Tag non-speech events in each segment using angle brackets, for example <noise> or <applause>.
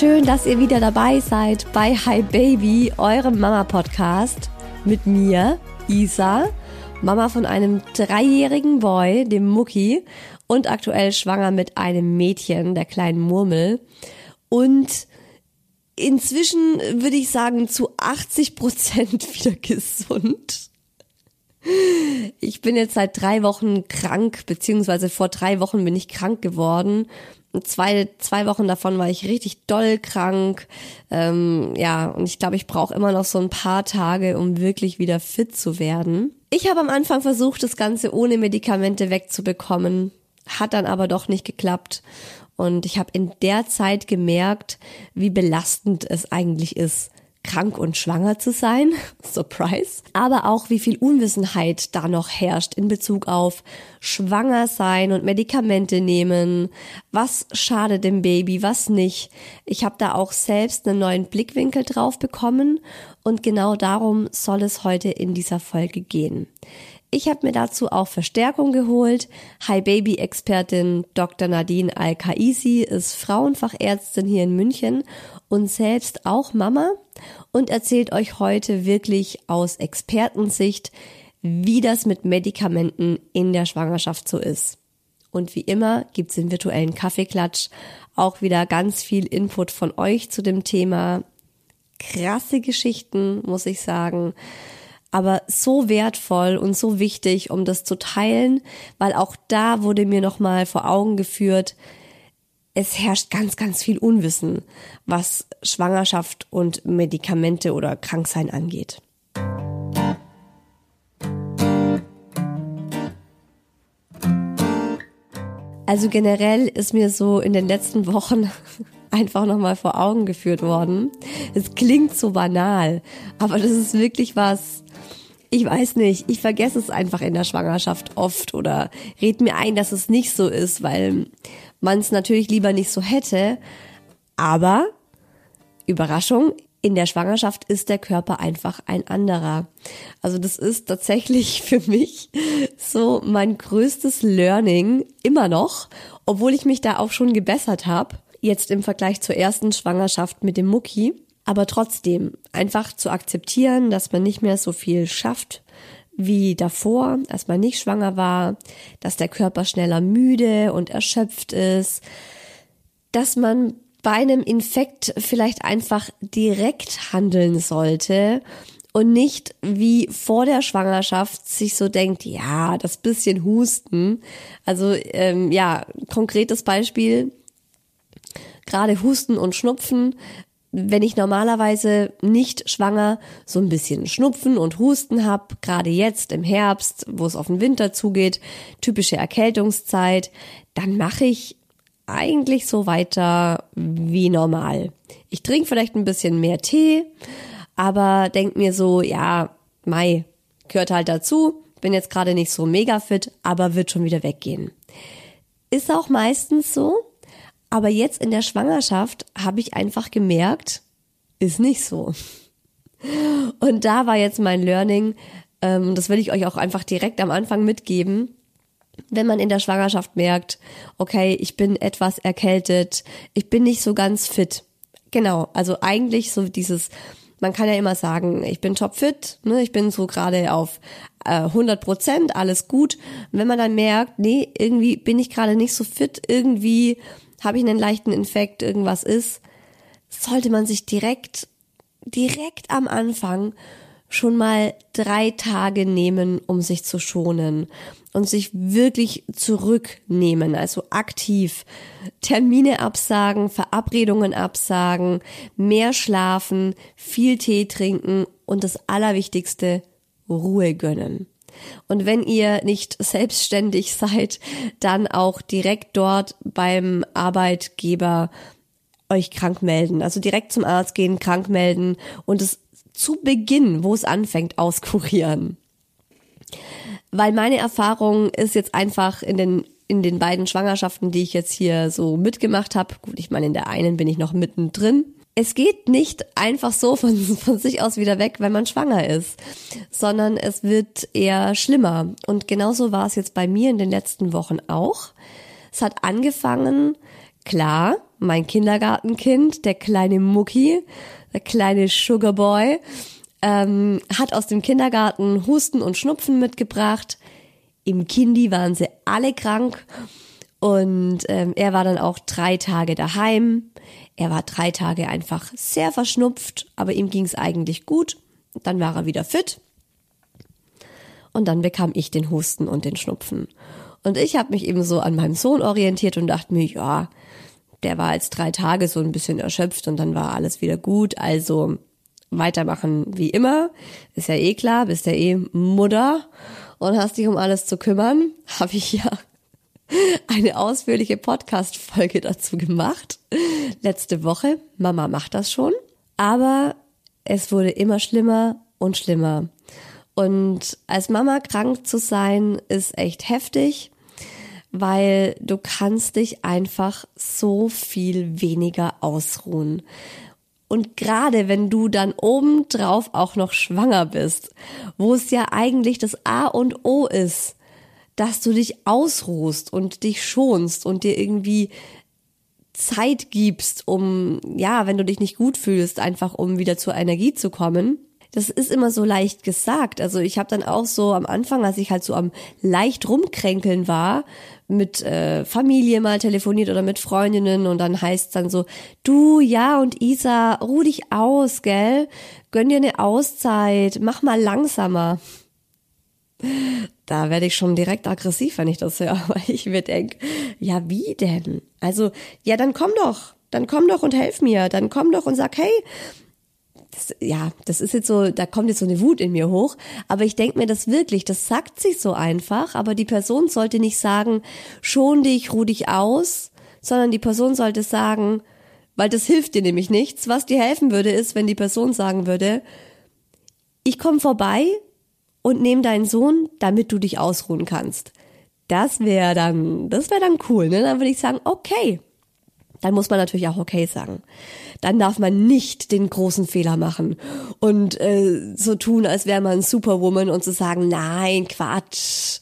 Schön, dass ihr wieder dabei seid bei Hi Baby, eurem Mama-Podcast mit mir, Isa, Mama von einem dreijährigen Boy, dem Mucki, und aktuell schwanger mit einem Mädchen, der kleinen Murmel. Und inzwischen würde ich sagen zu 80 Prozent <laughs> wieder gesund. Ich bin jetzt seit drei Wochen krank, beziehungsweise vor drei Wochen bin ich krank geworden zwei, zwei Wochen davon war ich richtig doll krank. Ähm, ja, und ich glaube, ich brauche immer noch so ein paar Tage, um wirklich wieder fit zu werden. Ich habe am Anfang versucht, das Ganze ohne Medikamente wegzubekommen, hat dann aber doch nicht geklappt. Und ich habe in der Zeit gemerkt, wie belastend es eigentlich ist, krank und schwanger zu sein. <laughs> Surprise. Aber auch wie viel Unwissenheit da noch herrscht in Bezug auf schwanger sein und Medikamente nehmen. Was schadet dem Baby, was nicht. Ich habe da auch selbst einen neuen Blickwinkel drauf bekommen und genau darum soll es heute in dieser Folge gehen. Ich habe mir dazu auch Verstärkung geholt. Hi Baby Expertin Dr. Nadine Al-Kaisi ist Frauenfachärztin hier in München und selbst auch Mama und erzählt euch heute wirklich aus Expertensicht, wie das mit Medikamenten in der Schwangerschaft so ist. Und wie immer gibt's den virtuellen Kaffeeklatsch auch wieder ganz viel Input von euch zu dem Thema. Krasse Geschichten, muss ich sagen aber so wertvoll und so wichtig, um das zu teilen, weil auch da wurde mir nochmal vor Augen geführt, es herrscht ganz, ganz viel Unwissen, was Schwangerschaft und Medikamente oder Kranksein angeht. Also generell ist mir so in den letzten Wochen <laughs> einfach nochmal vor Augen geführt worden. Es klingt so banal, aber das ist wirklich was, ich weiß nicht, ich vergesse es einfach in der Schwangerschaft oft oder red mir ein, dass es nicht so ist, weil man es natürlich lieber nicht so hätte. Aber, Überraschung, in der Schwangerschaft ist der Körper einfach ein anderer. Also das ist tatsächlich <laughs> für mich so mein größtes Learning immer noch, obwohl ich mich da auch schon gebessert habe, jetzt im Vergleich zur ersten Schwangerschaft mit dem Mucki. Aber trotzdem einfach zu akzeptieren, dass man nicht mehr so viel schafft wie davor, als man nicht schwanger war, dass der Körper schneller müde und erschöpft ist, dass man bei einem Infekt vielleicht einfach direkt handeln sollte und nicht wie vor der Schwangerschaft sich so denkt, ja, das bisschen Husten. Also ähm, ja, konkretes Beispiel, gerade Husten und Schnupfen. Wenn ich normalerweise nicht schwanger so ein bisschen Schnupfen und Husten hab, gerade jetzt im Herbst, wo es auf den Winter zugeht, typische Erkältungszeit, dann mache ich eigentlich so weiter wie normal. Ich trinke vielleicht ein bisschen mehr Tee, aber denk mir so, ja, Mai, gehört halt dazu, bin jetzt gerade nicht so mega fit, aber wird schon wieder weggehen. Ist auch meistens so, aber jetzt in der Schwangerschaft habe ich einfach gemerkt, ist nicht so. Und da war jetzt mein Learning, ähm, das will ich euch auch einfach direkt am Anfang mitgeben. Wenn man in der Schwangerschaft merkt, okay, ich bin etwas erkältet, ich bin nicht so ganz fit. Genau, also eigentlich so dieses man kann ja immer sagen, ich bin topfit, ne, ich bin so gerade auf äh, 100 Prozent, alles gut. Und wenn man dann merkt, nee, irgendwie bin ich gerade nicht so fit, irgendwie habe ich einen leichten Infekt, irgendwas ist, sollte man sich direkt, direkt am Anfang schon mal drei Tage nehmen, um sich zu schonen und sich wirklich zurücknehmen, also aktiv Termine absagen, Verabredungen absagen, mehr schlafen, viel Tee trinken und das Allerwichtigste, Ruhe gönnen. Und wenn ihr nicht selbstständig seid, dann auch direkt dort beim Arbeitgeber euch krank melden. Also direkt zum Arzt gehen, krank melden und es zu Beginn, wo es anfängt, auskurieren. Weil meine Erfahrung ist jetzt einfach in den in den beiden Schwangerschaften, die ich jetzt hier so mitgemacht habe, gut, ich meine, in der einen bin ich noch mittendrin. Es geht nicht einfach so von, <laughs> von sich aus wieder weg, wenn man schwanger ist, sondern es wird eher schlimmer. Und genauso war es jetzt bei mir in den letzten Wochen auch. Es hat angefangen, klar, mein Kindergartenkind, der kleine Mucki, der kleine Sugarboy, ähm, hat aus dem Kindergarten Husten und Schnupfen mitgebracht. Im Kindi waren sie alle krank und ähm, er war dann auch drei Tage daheim. Er war drei Tage einfach sehr verschnupft, aber ihm ging es eigentlich gut. Dann war er wieder fit. Und dann bekam ich den Husten und den Schnupfen. Und ich habe mich eben so an meinem Sohn orientiert und dachte mir, ja, der war jetzt drei Tage so ein bisschen erschöpft und dann war alles wieder gut. Also weitermachen wie immer. Ist ja eh klar, bist ja eh Mutter und hast dich um alles zu kümmern. <laughs> Habe ich ja eine ausführliche Podcast-Folge dazu gemacht. Letzte Woche. Mama macht das schon. Aber es wurde immer schlimmer und schlimmer. Und als Mama krank zu sein, ist echt heftig weil du kannst dich einfach so viel weniger ausruhen. Und gerade wenn du dann obendrauf auch noch schwanger bist, wo es ja eigentlich das A und O ist, dass du dich ausruhst und dich schonst und dir irgendwie Zeit gibst, um, ja, wenn du dich nicht gut fühlst, einfach um wieder zur Energie zu kommen, das ist immer so leicht gesagt. Also ich habe dann auch so am Anfang, als ich halt so am leicht rumkränkeln war, mit äh, Familie mal telefoniert oder mit Freundinnen und dann heißt dann so, du, ja und Isa, ruh dich aus, gell? Gönn dir eine Auszeit, mach mal langsamer. Da werde ich schon direkt aggressiv, wenn ich das höre, <laughs> weil ich mir denke, ja, wie denn? Also, ja, dann komm doch, dann komm doch und helf mir, dann komm doch und sag, hey, das, ja, das ist jetzt so, da kommt jetzt so eine Wut in mir hoch, aber ich denke mir das wirklich, das sagt sich so einfach, aber die Person sollte nicht sagen, schon dich, ruh dich aus, sondern die Person sollte sagen, weil das hilft dir nämlich nichts. Was dir helfen würde, ist, wenn die Person sagen würde, ich komme vorbei und nehme deinen Sohn, damit du dich ausruhen kannst. Das wäre dann, das wäre dann cool, ne? Dann würde ich sagen, okay, dann muss man natürlich auch okay sagen. Dann darf man nicht den großen Fehler machen und äh, so tun, als wäre man Superwoman und zu so sagen, nein, Quatsch,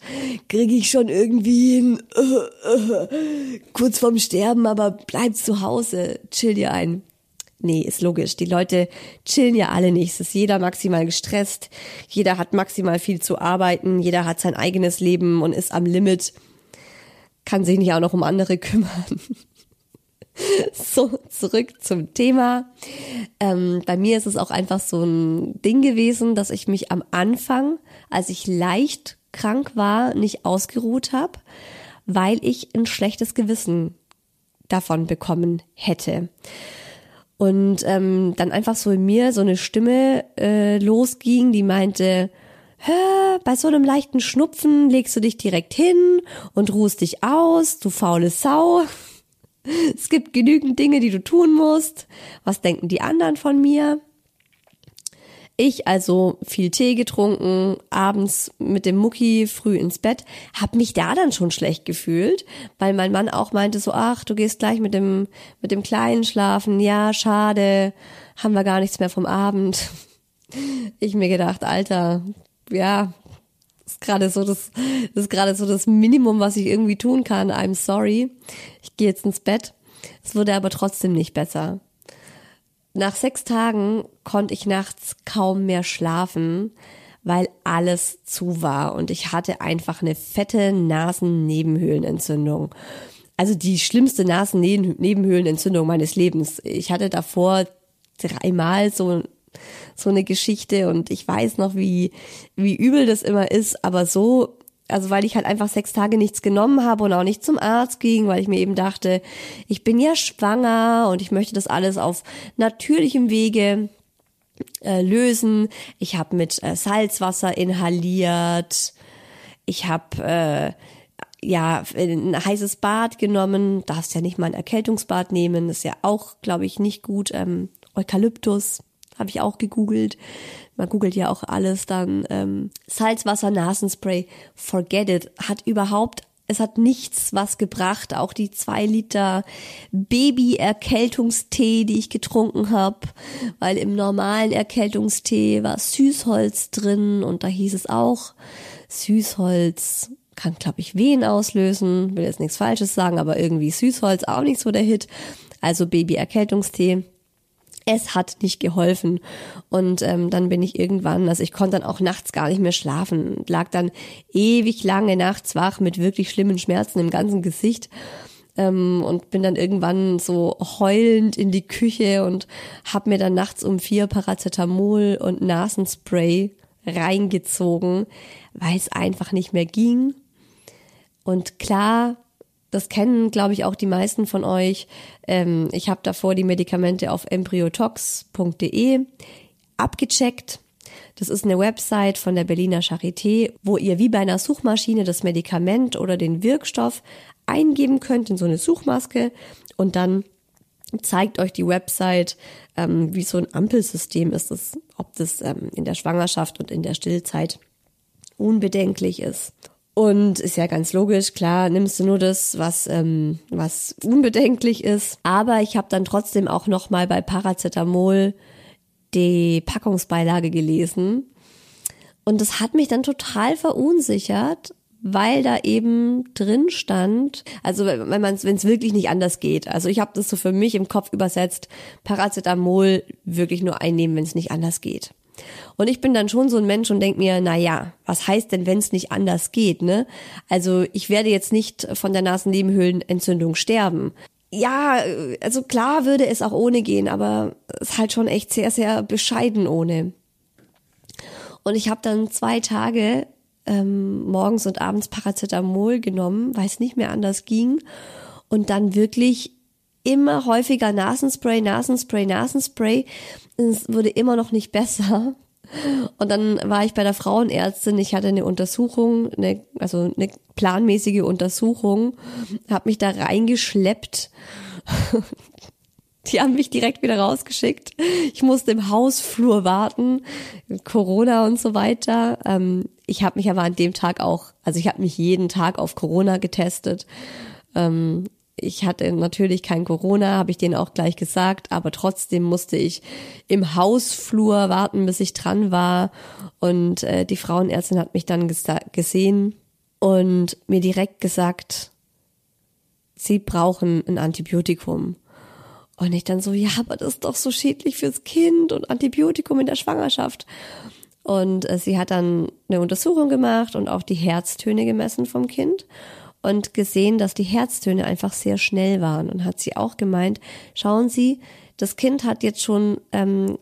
kriege ich schon irgendwie hin, äh, <laughs> äh, kurz vorm Sterben, aber bleib zu Hause, chill dir ein. Nee, ist logisch. Die Leute chillen ja alle nicht. Es ist jeder maximal gestresst. Jeder hat maximal viel zu arbeiten. Jeder hat sein eigenes Leben und ist am Limit. Kann sich nicht auch noch um andere <laughs> kümmern. So, zurück zum Thema. Ähm, bei mir ist es auch einfach so ein Ding gewesen, dass ich mich am Anfang, als ich leicht krank war, nicht ausgeruht habe, weil ich ein schlechtes Gewissen davon bekommen hätte. Und ähm, dann einfach so in mir so eine Stimme äh, losging, die meinte, Hä, bei so einem leichten Schnupfen legst du dich direkt hin und ruhst dich aus, du faule Sau. <laughs> Es gibt genügend Dinge, die du tun musst. Was denken die anderen von mir? Ich also viel Tee getrunken, abends mit dem Mucki früh ins Bett, hab mich da dann schon schlecht gefühlt, weil mein Mann auch meinte so, ach, du gehst gleich mit dem mit dem Kleinen schlafen. Ja, schade, haben wir gar nichts mehr vom Abend. <laughs> Ich mir gedacht, Alter, ja, ist gerade so das, das ist gerade so das Minimum, was ich irgendwie tun kann. I'm sorry. Ich gehe jetzt ins Bett. Es wurde aber trotzdem nicht besser. Nach sechs Tagen konnte ich nachts kaum mehr schlafen, weil alles zu war und ich hatte einfach eine fette Nasennebenhöhlenentzündung. Also die schlimmste Nasennebenhöhlenentzündung meines Lebens. Ich hatte davor dreimal so so eine Geschichte und ich weiß noch, wie, wie übel das immer ist, aber so, also weil ich halt einfach sechs Tage nichts genommen habe und auch nicht zum Arzt ging, weil ich mir eben dachte, ich bin ja schwanger und ich möchte das alles auf natürlichem Wege äh, lösen. Ich habe mit äh, Salzwasser inhaliert. Ich habe äh, ja ein heißes Bad genommen. Darfst ja nicht mal ein Erkältungsbad nehmen. Das ist ja auch, glaube ich, nicht gut. Ähm, Eukalyptus habe ich auch gegoogelt. Man googelt ja auch alles dann. Ähm, Salzwasser, Nasenspray, forget it. Hat überhaupt, es hat nichts was gebracht. Auch die zwei Liter Baby-Erkältungstee, die ich getrunken habe, weil im normalen Erkältungstee war Süßholz drin und da hieß es auch, Süßholz kann, glaube ich, Wehen auslösen. Will jetzt nichts Falsches sagen, aber irgendwie Süßholz auch nicht so der Hit. Also Baby-Erkältungstee es hat nicht geholfen. Und ähm, dann bin ich irgendwann, also ich konnte dann auch nachts gar nicht mehr schlafen, lag dann ewig lange nachts wach mit wirklich schlimmen Schmerzen im ganzen Gesicht ähm, und bin dann irgendwann so heulend in die Küche und hab mir dann nachts um vier Paracetamol und Nasenspray reingezogen, weil es einfach nicht mehr ging. Und klar, das kennen, glaube ich, auch die meisten von euch. Ähm, ich habe davor die Medikamente auf embryotox.de abgecheckt. Das ist eine Website von der Berliner Charité, wo ihr wie bei einer Suchmaschine das Medikament oder den Wirkstoff eingeben könnt in so eine Suchmaske und dann zeigt euch die Website, ähm, wie so ein Ampelsystem ist, das, ob das ähm, in der Schwangerschaft und in der Stillzeit unbedenklich ist. Und ist ja ganz logisch, klar, nimmst du nur das, was, ähm, was unbedenklich ist. Aber ich habe dann trotzdem auch nochmal bei Paracetamol die Packungsbeilage gelesen. Und das hat mich dann total verunsichert, weil da eben drin stand, also wenn man wenn es wirklich nicht anders geht. Also ich habe das so für mich im Kopf übersetzt, Paracetamol wirklich nur einnehmen, wenn es nicht anders geht. Und ich bin dann schon so ein Mensch und denk mir, na ja, was heißt denn, wenn es nicht anders geht, ne? Also ich werde jetzt nicht von der Nasennebenhöhlenentzündung sterben. Ja, also klar würde es auch ohne gehen, aber es ist halt schon echt sehr, sehr bescheiden ohne. Und ich habe dann zwei Tage ähm, morgens und abends Paracetamol genommen, weil es nicht mehr anders ging. Und dann wirklich immer häufiger Nasenspray, Nasenspray, Nasenspray. Es wurde immer noch nicht besser. Und dann war ich bei der Frauenärztin, ich hatte eine Untersuchung, eine, also eine planmäßige Untersuchung, habe mich da reingeschleppt. Die haben mich direkt wieder rausgeschickt. Ich musste im Hausflur warten, Corona und so weiter. Ähm, ich habe mich aber an dem Tag auch, also ich habe mich jeden Tag auf Corona getestet. Ich hatte natürlich kein Corona, habe ich denen auch gleich gesagt, aber trotzdem musste ich im Hausflur warten, bis ich dran war. Und äh, die Frauenärztin hat mich dann gesehen und mir direkt gesagt, sie brauchen ein Antibiotikum. Und ich dann so, ja, aber das ist doch so schädlich fürs Kind und Antibiotikum in der Schwangerschaft. Und äh, sie hat dann eine Untersuchung gemacht und auch die Herztöne gemessen vom Kind. Und gesehen, dass die Herztöne einfach sehr schnell waren und hat sie auch gemeint, schauen Sie, das Kind hat jetzt schon ähm,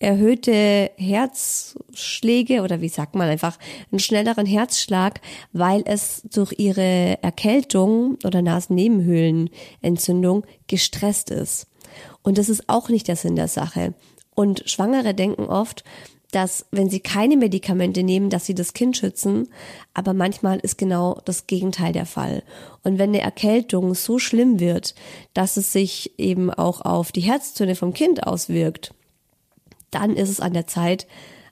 erhöhte Herzschläge oder wie sagt man einfach einen schnelleren Herzschlag, weil es durch ihre Erkältung oder Nasennebenhöhlenentzündung gestresst ist. Und das ist auch nicht der Sinn der Sache. Und Schwangere denken oft, dass wenn sie keine Medikamente nehmen, dass sie das Kind schützen, aber manchmal ist genau das Gegenteil der Fall. Und wenn eine Erkältung so schlimm wird, dass es sich eben auch auf die Herztöne vom Kind auswirkt, dann ist es an der Zeit,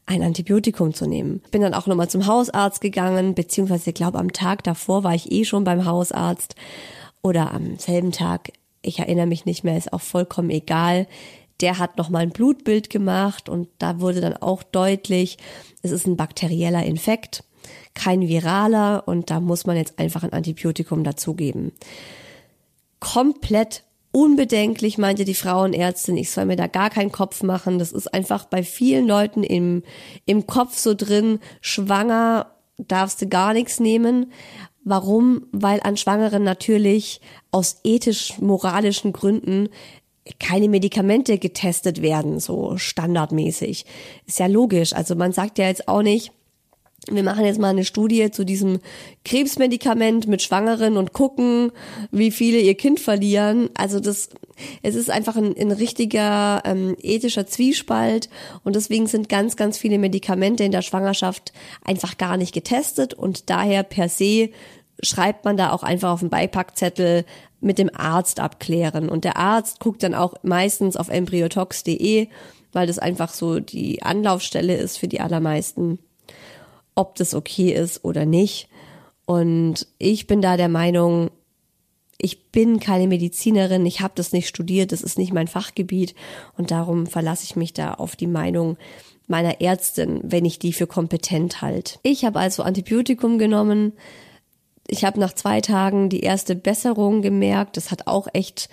ein Antibiotikum zu nehmen. Bin dann auch nochmal zum Hausarzt gegangen, beziehungsweise ich glaube am Tag davor war ich eh schon beim Hausarzt oder am selben Tag. Ich erinnere mich nicht mehr, ist auch vollkommen egal. Der hat nochmal ein Blutbild gemacht und da wurde dann auch deutlich, es ist ein bakterieller Infekt, kein viraler und da muss man jetzt einfach ein Antibiotikum dazugeben. Komplett unbedenklich, meinte die Frauenärztin, ich soll mir da gar keinen Kopf machen. Das ist einfach bei vielen Leuten im, im Kopf so drin, schwanger darfst du gar nichts nehmen. Warum? Weil an Schwangeren natürlich aus ethisch-moralischen Gründen keine Medikamente getestet werden, so standardmäßig. Ist ja logisch. Also man sagt ja jetzt auch nicht, wir machen jetzt mal eine Studie zu diesem Krebsmedikament mit Schwangeren und gucken, wie viele ihr Kind verlieren. Also das, es ist einfach ein, ein richtiger ähm, ethischer Zwiespalt und deswegen sind ganz, ganz viele Medikamente in der Schwangerschaft einfach gar nicht getestet und daher per se schreibt man da auch einfach auf den Beipackzettel mit dem Arzt abklären und der Arzt guckt dann auch meistens auf embryotox.de, weil das einfach so die Anlaufstelle ist für die allermeisten ob das okay ist oder nicht. Und ich bin da der Meinung, ich bin keine Medizinerin, ich habe das nicht studiert, das ist nicht mein Fachgebiet und darum verlasse ich mich da auf die Meinung meiner Ärztin, wenn ich die für kompetent halt. Ich habe also Antibiotikum genommen. Ich habe nach zwei Tagen die erste Besserung gemerkt. Das hat auch echt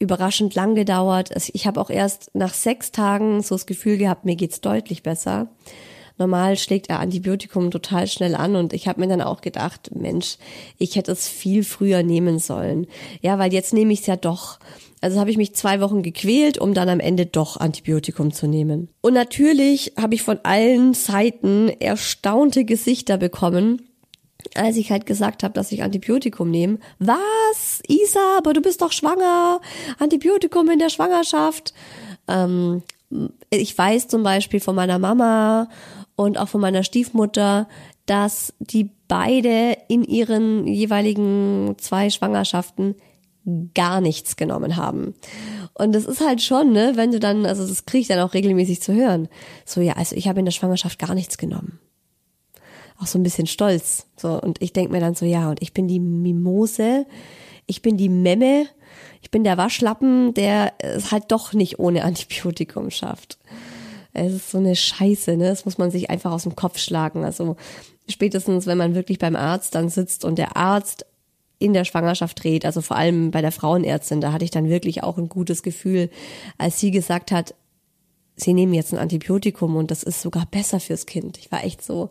überraschend lang gedauert. Ich habe auch erst nach sechs Tagen so das Gefühl gehabt, mir geht's deutlich besser. Normal schlägt er Antibiotikum total schnell an und ich habe mir dann auch gedacht, Mensch, ich hätte es viel früher nehmen sollen. Ja, weil jetzt nehme ich es ja doch. Also habe ich mich zwei Wochen gequält, um dann am Ende doch Antibiotikum zu nehmen. Und natürlich habe ich von allen Seiten erstaunte Gesichter bekommen, als ich halt gesagt habe, dass ich Antibiotikum nehme. Was? Isa, aber du bist doch schwanger. Antibiotikum in der Schwangerschaft. Ähm, ich weiß zum Beispiel von meiner Mama und auch von meiner Stiefmutter, dass die beide in ihren jeweiligen zwei Schwangerschaften gar nichts genommen haben. Und das ist halt schon, ne, wenn du dann, also das kriege ich dann auch regelmäßig zu hören. So, ja, also ich habe in der Schwangerschaft gar nichts genommen. Auch so ein bisschen stolz. So, und ich denk mir dann so, ja, und ich bin die Mimose, ich bin die Memme, ich bin der Waschlappen, der es halt doch nicht ohne Antibiotikum schafft. Es ist so eine Scheiße, ne? Das muss man sich einfach aus dem Kopf schlagen. Also spätestens, wenn man wirklich beim Arzt dann sitzt und der Arzt in der Schwangerschaft dreht, also vor allem bei der Frauenärztin, da hatte ich dann wirklich auch ein gutes Gefühl, als sie gesagt hat, sie nehmen jetzt ein Antibiotikum und das ist sogar besser fürs Kind. Ich war echt so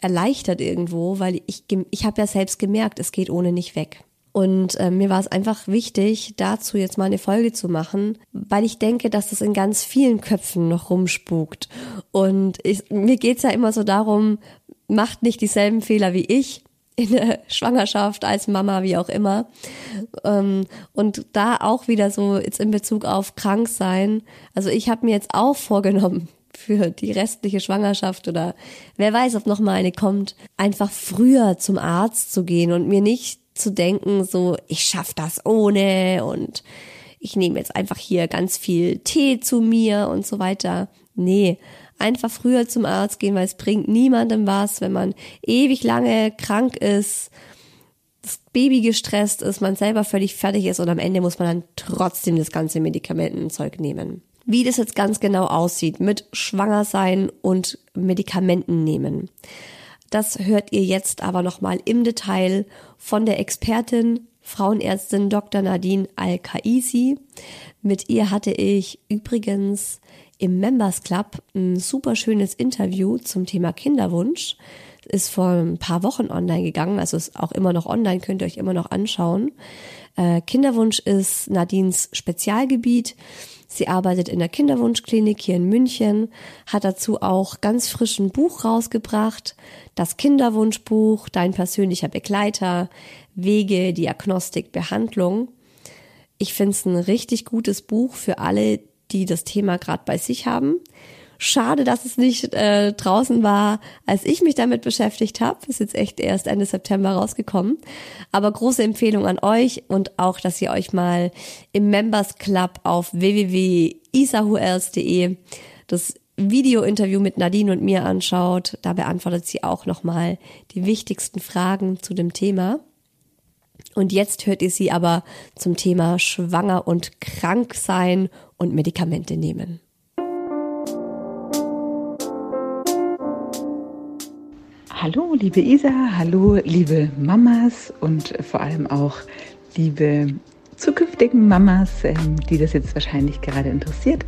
erleichtert irgendwo, weil ich ich habe ja selbst gemerkt, es geht ohne nicht weg. Und äh, mir war es einfach wichtig, dazu jetzt mal eine Folge zu machen, weil ich denke, dass das in ganz vielen Köpfen noch rumspukt. Und ich, mir geht's ja immer so darum, macht nicht dieselben Fehler wie ich in der <laughs> Schwangerschaft, als Mama, wie auch immer. Ähm, und da auch wieder so jetzt in Bezug auf krank sein. Also ich habe mir jetzt auch vorgenommen, für die restliche Schwangerschaft oder wer weiß, ob noch mal eine kommt, einfach früher zum Arzt zu gehen und mir nicht zu denken, so, ich schaff das ohne und ich nehme jetzt einfach hier ganz viel Tee zu mir und so weiter. Nee, einfach früher zum Arzt gehen, weil es bringt niemandem was, wenn man ewig lange krank ist, das Baby gestresst ist, man selber völlig fertig ist und am Ende muss man dann trotzdem das ganze Medikamentenzeug nehmen. Wie das jetzt ganz genau aussieht mit Schwangersein und Medikamenten nehmen. Das hört ihr jetzt aber nochmal im Detail von der Expertin, Frauenärztin Dr. Nadine Al-Kaisi. Mit ihr hatte ich übrigens im Members Club ein super schönes Interview zum Thema Kinderwunsch. Ist vor ein paar Wochen online gegangen, also ist auch immer noch online, könnt ihr euch immer noch anschauen. Äh, Kinderwunsch ist Nadines Spezialgebiet. Sie arbeitet in der Kinderwunschklinik hier in München, hat dazu auch ganz frischen Buch rausgebracht, das Kinderwunschbuch, dein persönlicher Begleiter, Wege, Diagnostik, Behandlung. Ich finde es ein richtig gutes Buch für alle, die das Thema gerade bei sich haben. Schade, dass es nicht äh, draußen war, als ich mich damit beschäftigt habe. Ist jetzt echt erst Ende September rausgekommen. Aber große Empfehlung an euch und auch, dass ihr euch mal im Members Club auf www.isahuels.de das Video-Interview mit Nadine und mir anschaut. Da beantwortet sie auch nochmal die wichtigsten Fragen zu dem Thema. Und jetzt hört ihr sie aber zum Thema schwanger und krank sein und Medikamente nehmen. Hallo, liebe Isa, hallo, liebe Mamas und vor allem auch liebe zukünftigen Mamas, ähm, die das jetzt wahrscheinlich gerade interessiert,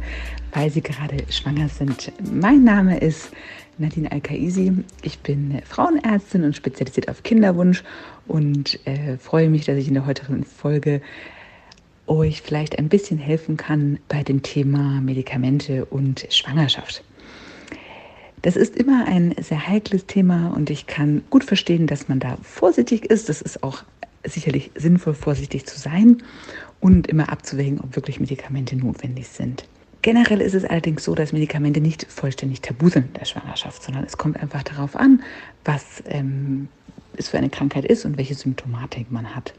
weil sie gerade schwanger sind. Mein Name ist Nadine Al-Kaisi. Ich bin Frauenärztin und spezialisiert auf Kinderwunsch und äh, freue mich, dass ich in der heutigen Folge euch vielleicht ein bisschen helfen kann bei dem Thema Medikamente und Schwangerschaft. Das ist immer ein sehr heikles Thema und ich kann gut verstehen, dass man da vorsichtig ist. Das ist auch sicherlich sinnvoll, vorsichtig zu sein und immer abzuwägen, ob wirklich Medikamente notwendig sind. Generell ist es allerdings so, dass Medikamente nicht vollständig tabu sind in der Schwangerschaft, sondern es kommt einfach darauf an, was ähm, es für eine Krankheit ist und welche Symptomatik man hat.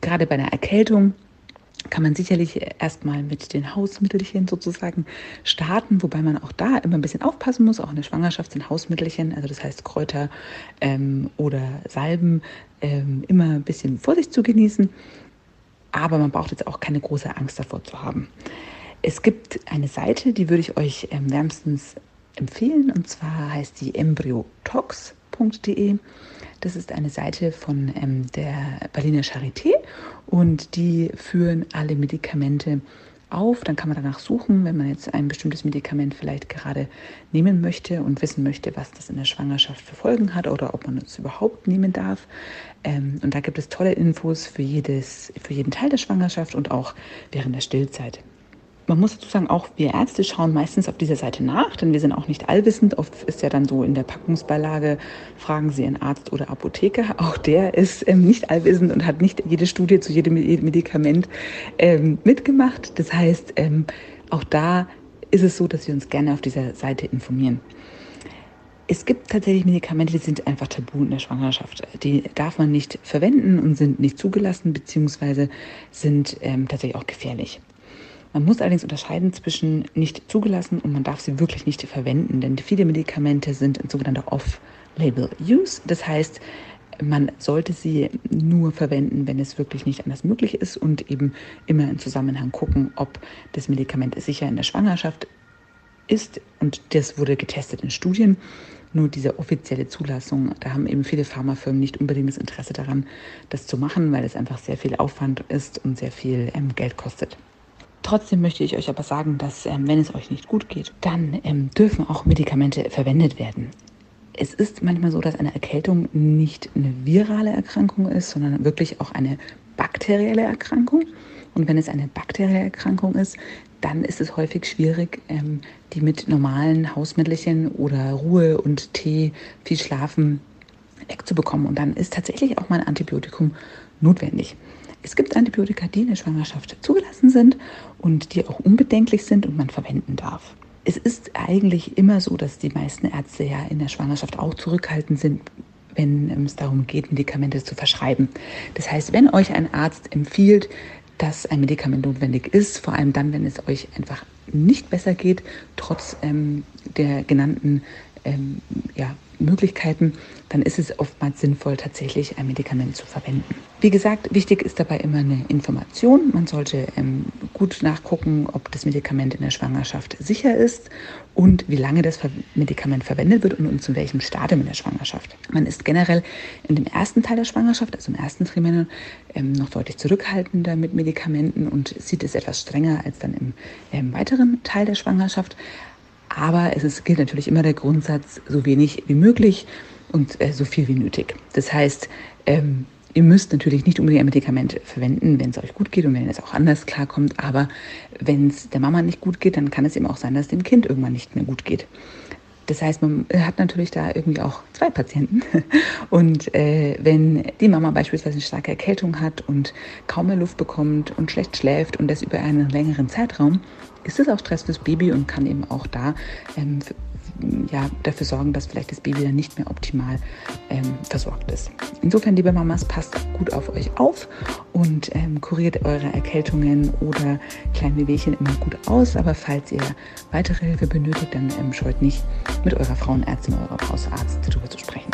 Gerade bei einer Erkältung kann man sicherlich erstmal mit den Hausmittelchen sozusagen starten, wobei man auch da immer ein bisschen aufpassen muss. Auch in der Schwangerschaft sind Hausmittelchen, also das heißt Kräuter ähm, oder Salben, ähm, immer ein bisschen Vorsicht zu genießen. Aber man braucht jetzt auch keine große Angst davor zu haben. Es gibt eine Seite, die würde ich euch ähm, wärmstens empfehlen, und zwar heißt die embryotox.de. Das ist eine Seite von ähm, der Berliner Charité und die führen alle Medikamente auf. Dann kann man danach suchen, wenn man jetzt ein bestimmtes Medikament vielleicht gerade nehmen möchte und wissen möchte, was das in der Schwangerschaft für Folgen hat oder ob man es überhaupt nehmen darf. Ähm, und da gibt es tolle Infos für, jedes, für jeden Teil der Schwangerschaft und auch während der Stillzeit. Man muss dazu sagen, auch wir Ärzte schauen meistens auf dieser Seite nach, denn wir sind auch nicht allwissend. Oft ist ja dann so in der Packungsbeilage, fragen Sie einen Arzt oder Apotheker. <laughs> Auch der ist ähm, nicht allwissend und hat nicht jede Studie zu jedem Medikament ähm, mitgemacht. Das heißt, ähm, auch da ist es so, dass wir uns gerne auf dieser Seite informieren. Es gibt tatsächlich Medikamente, die sind einfach tabu in der Schwangerschaft. Die darf man nicht verwenden und sind nicht zugelassen, beziehungsweise sind ähm, tatsächlich auch gefährlich. Man muss allerdings unterscheiden zwischen nicht zugelassen und man darf sie wirklich nicht verwenden, denn viele Medikamente sind in sogenannter Off-Label-Use. Das heißt, man sollte sie nur verwenden, wenn es wirklich nicht anders möglich ist und eben immer im Zusammenhang gucken, ob das Medikament sicher in der Schwangerschaft ist. Und das wurde getestet in Studien. Nur diese offizielle Zulassung, da haben eben viele Pharmafirmen nicht unbedingt das Interesse daran, das zu machen, weil es einfach sehr viel Aufwand ist und sehr viel ähm, Geld kostet. Trotzdem möchte ich euch aber sagen, dass ähm, wenn es euch nicht gut geht, dann ähm, dürfen auch Medikamente verwendet werden. Es ist manchmal so, dass eine Erkältung nicht eine virale Erkrankung ist, sondern wirklich auch eine bakterielle Erkrankung. Und wenn es eine bakterielle Erkrankung ist, dann ist es häufig schwierig, ähm, die mit normalen Hausmittelchen oder Ruhe und Tee, viel Schlafen wegzubekommen. Und dann ist tatsächlich auch mal ein Antibiotikum notwendig. Es gibt Antibiotika, die in der Schwangerschaft zugelassen sind und die auch unbedenklich sind und man verwenden darf. Es ist eigentlich immer so, dass die meisten Ärzte ja in der Schwangerschaft auch zurückhaltend sind, wenn es darum geht, Medikamente zu verschreiben. Das heißt, wenn euch ein Arzt empfiehlt, dass ein Medikament notwendig ist, vor allem dann, wenn es euch einfach nicht besser geht, trotz ähm, der genannten ähm, ja, Möglichkeiten, dann ist es oftmals sinnvoll, tatsächlich ein Medikament zu verwenden. Wie gesagt, wichtig ist dabei immer eine Information. Man sollte ähm, gut nachgucken, ob das Medikament in der Schwangerschaft sicher ist und wie lange das Medikament verwendet wird und, und zu welchem Stadium in der Schwangerschaft. Man ist generell in dem ersten Teil der Schwangerschaft, also im ersten Trimester, ähm, noch deutlich zurückhaltender mit Medikamenten und sieht es etwas strenger als dann im, im weiteren Teil der Schwangerschaft. Aber es ist, gilt natürlich immer der Grundsatz, so wenig wie möglich und äh, so viel wie nötig. Das heißt, ähm, Ihr müsst natürlich nicht unbedingt ein Medikament verwenden, wenn es euch gut geht und wenn es auch anders klarkommt. Aber wenn es der Mama nicht gut geht, dann kann es eben auch sein, dass dem Kind irgendwann nicht mehr gut geht. Das heißt, man hat natürlich da irgendwie auch zwei Patienten. <laughs> Und äh, wenn die Mama beispielsweise eine starke Erkältung hat und kaum mehr Luft bekommt und schlecht schläft und das über einen längeren Zeitraum, ist es auch Stress fürs Baby und kann eben auch da ähm, ja, dafür sorgen, dass vielleicht das Baby dann nicht mehr optimal ähm, versorgt ist. Insofern, liebe Mamas, passt gut auf euch auf und ähm, kuriert eure Erkältungen oder kleine Wehwehchen immer gut aus. Aber falls ihr weitere Hilfe benötigt, dann ähm, scheut nicht, mit eurer Frauenärztin, eurem Hausarzt darüber zu sprechen.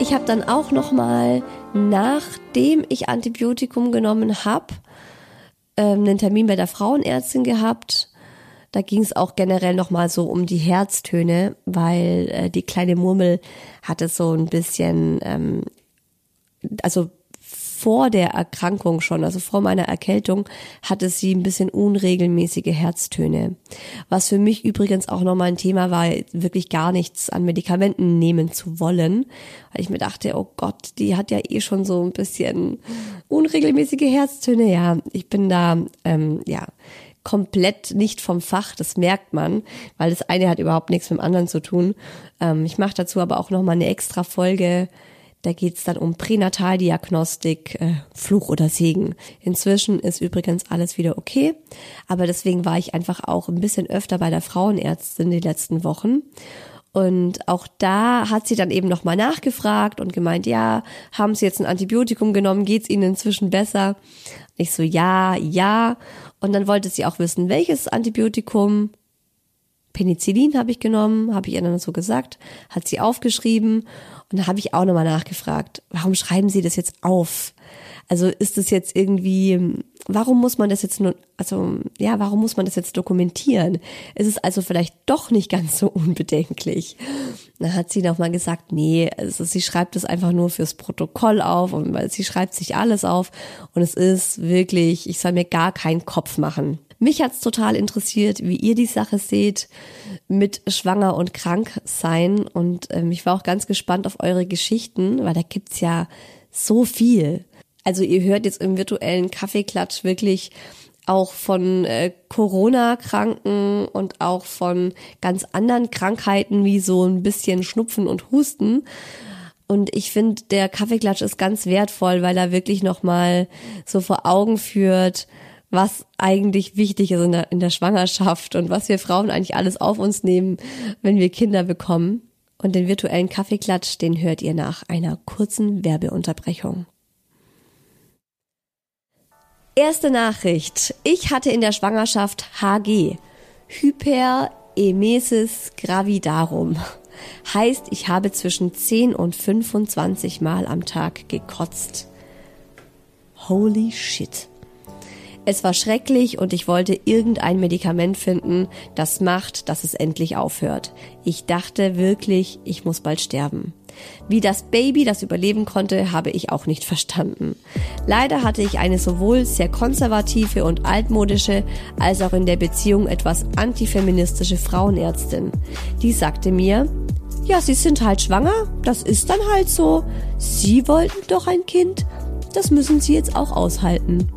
Ich habe dann auch noch mal, nachdem ich Antibiotikum genommen habe, ähm, einen Termin bei der Frauenärztin gehabt. Da ging es auch generell noch mal so um die Herztöne, weil äh, die kleine Murmel hatte so ein bisschen, ähm, also vor der Erkrankung schon, also vor meiner Erkältung, hatte sie ein bisschen unregelmäßige Herztöne. Was für mich übrigens auch nochmal ein Thema war, wirklich gar nichts an Medikamenten nehmen zu wollen. Weil ich mir dachte, oh Gott, die hat ja eh schon so ein bisschen unregelmäßige Herztöne. Ja, ich bin da, ähm, ja, komplett nicht vom Fach, das merkt man, weil das eine hat überhaupt nichts mit dem anderen zu tun. Ähm, ich mache dazu aber auch nochmal eine extra Folge da geht's dann um Pränataldiagnostik, äh, Fluch oder Segen. Inzwischen ist übrigens alles wieder okay, aber deswegen war ich einfach auch ein bisschen öfter bei der Frauenärztin die letzten Wochen. Und auch da hat sie dann eben nochmal nachgefragt und gemeint, ja, haben Sie jetzt ein Antibiotikum genommen, geht's Ihnen inzwischen besser? Ich so, ja, ja. Und dann wollte sie auch wissen, welches Antibiotikum. Penicillin habe ich genommen, habe ich ihr dann so gesagt, hat sie aufgeschrieben und da habe ich auch nochmal nachgefragt, warum schreiben Sie das jetzt auf? Also ist das jetzt irgendwie, warum muss man das jetzt nur, also ja, warum muss man das jetzt dokumentieren? Ist es also vielleicht doch nicht ganz so unbedenklich? Da hat sie nochmal gesagt, nee, also sie schreibt es einfach nur fürs Protokoll auf und weil sie schreibt sich alles auf und es ist wirklich, ich soll mir gar keinen Kopf machen. Mich hat's total interessiert, wie ihr die Sache seht mit schwanger und krank sein. Und ähm, ich war auch ganz gespannt auf eure Geschichten, weil da gibt's ja so viel. Also ihr hört jetzt im virtuellen Kaffeeklatsch wirklich auch von äh, Corona-Kranken und auch von ganz anderen Krankheiten wie so ein bisschen Schnupfen und Husten. Und ich finde, der Kaffeeklatsch ist ganz wertvoll, weil er wirklich nochmal so vor Augen führt, was eigentlich wichtig ist in der, in der Schwangerschaft und was wir Frauen eigentlich alles auf uns nehmen, wenn wir Kinder bekommen. Und den virtuellen Kaffeeklatsch, den hört ihr nach einer kurzen Werbeunterbrechung. Erste Nachricht. Ich hatte in der Schwangerschaft HG. Hyperemesis gravidarum. Heißt, ich habe zwischen 10 und 25 Mal am Tag gekotzt. Holy shit. Es war schrecklich und ich wollte irgendein Medikament finden, das macht, dass es endlich aufhört. Ich dachte wirklich, ich muss bald sterben. Wie das Baby das überleben konnte, habe ich auch nicht verstanden. Leider hatte ich eine sowohl sehr konservative und altmodische als auch in der Beziehung etwas antifeministische Frauenärztin. Die sagte mir, ja, Sie sind halt schwanger, das ist dann halt so. Sie wollten doch ein Kind, das müssen Sie jetzt auch aushalten.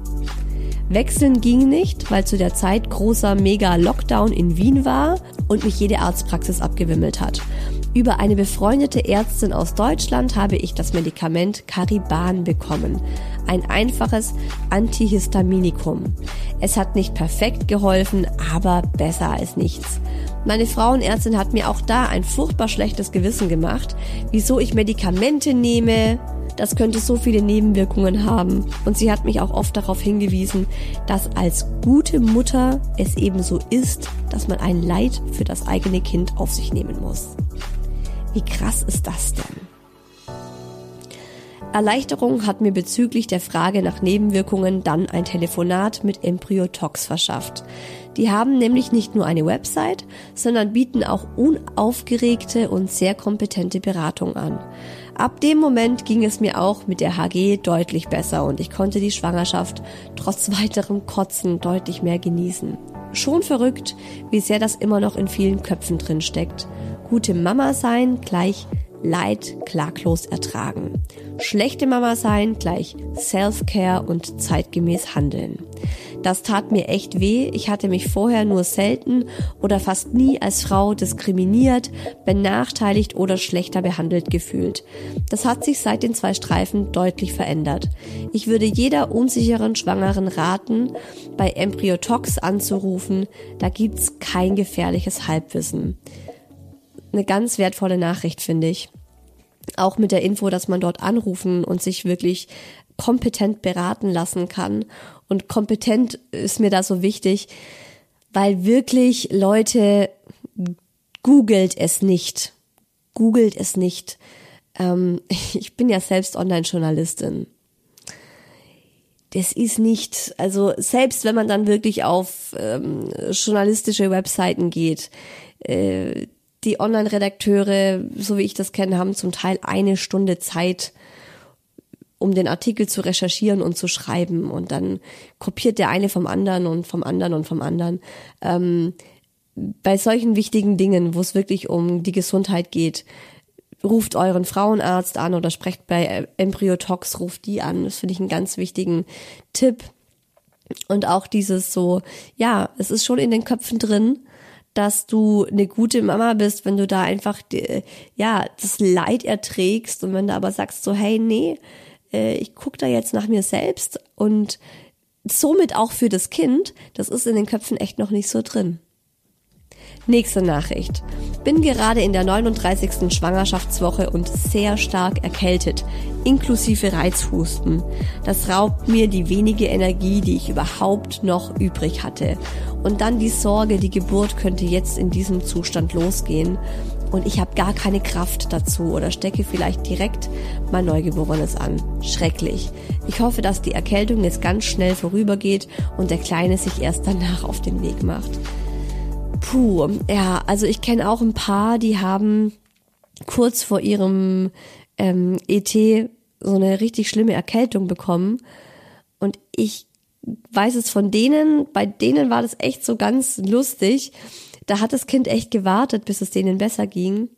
Wechseln ging nicht, weil zu der Zeit großer Mega-Lockdown in Wien war und mich jede Arztpraxis abgewimmelt hat. Über eine befreundete Ärztin aus Deutschland habe ich das Medikament Cariban bekommen. Ein einfaches Antihistaminikum. Es hat nicht perfekt geholfen, aber besser als nichts. Meine Frauenärztin hat mir auch da ein furchtbar schlechtes Gewissen gemacht, wieso ich Medikamente nehme, das könnte so viele Nebenwirkungen haben. Und sie hat mich auch oft darauf hingewiesen, dass als gute Mutter es eben so ist, dass man ein Leid für das eigene Kind auf sich nehmen muss. Wie krass ist das denn? Erleichterung hat mir bezüglich der Frage nach Nebenwirkungen dann ein Telefonat mit Embryotox verschafft. Die haben nämlich nicht nur eine Website, sondern bieten auch unaufgeregte und sehr kompetente Beratung an. Ab dem Moment ging es mir auch mit der HG deutlich besser und ich konnte die Schwangerschaft trotz <laughs> weiterem Kotzen deutlich mehr genießen. Schon verrückt, wie sehr das immer noch in vielen Köpfen drin steckt. Gute Mama sein gleich Leid klaglos ertragen. Schlechte Mama sein gleich Self-Care und zeitgemäß handeln. Das tat mir echt weh. Ich hatte mich vorher nur selten oder fast nie als Frau diskriminiert, benachteiligt oder schlechter behandelt gefühlt. Das hat sich seit den zwei Streifen deutlich verändert. Ich würde jeder unsicheren Schwangeren raten, bei Embryotox anzurufen. Da gibt's kein gefährliches Halbwissen eine ganz wertvolle Nachricht, finde ich. Auch mit der Info, dass man dort anrufen und sich wirklich kompetent beraten lassen kann. Und kompetent ist mir da so wichtig, weil wirklich Leute googelt es nicht. Googelt es nicht. Ähm, <laughs> ich bin ja selbst Online-Journalistin. Das ist nicht, also selbst wenn man dann wirklich auf ähm, journalistische Webseiten geht, äh, die Online-Redakteure, so wie ich das kenne, haben zum Teil eine Stunde Zeit, um den Artikel zu recherchieren und zu schreiben. Und dann kopiert der eine vom anderen und vom anderen und vom anderen. Ähm, bei solchen wichtigen Dingen, wo es wirklich um die Gesundheit geht, ruft euren Frauenarzt an oder sprecht bei Embryotox, ruft die an. Das finde ich einen ganz wichtigen Tipp. Und auch dieses so, ja, es ist schon in den Köpfen drin, dass du eine gute Mama bist, wenn du da einfach ja das Leid erträgst und wenn du aber sagst so hey nee, äh, ich guck da jetzt nach mir selbst und somit auch für das Kind, das ist in den Köpfen echt noch nicht so drin. Nächste Nachricht. Bin gerade in der 39. Schwangerschaftswoche und sehr stark erkältet, inklusive Reizhusten. Das raubt mir die wenige Energie, die ich überhaupt noch übrig hatte. Und dann die Sorge, die Geburt könnte jetzt in diesem Zustand losgehen und ich habe gar keine Kraft dazu oder stecke vielleicht direkt mein Neugeborenes an. Schrecklich. Ich hoffe, dass die Erkältung jetzt ganz schnell vorübergeht und der Kleine sich erst danach auf den Weg macht. Puh, ja, also ich kenne auch ein paar, die haben kurz vor ihrem ähm, ET so eine richtig schlimme Erkältung bekommen. Und ich weiß es von denen, bei denen war das echt so ganz lustig. Da hat das Kind echt gewartet, bis es denen besser ging.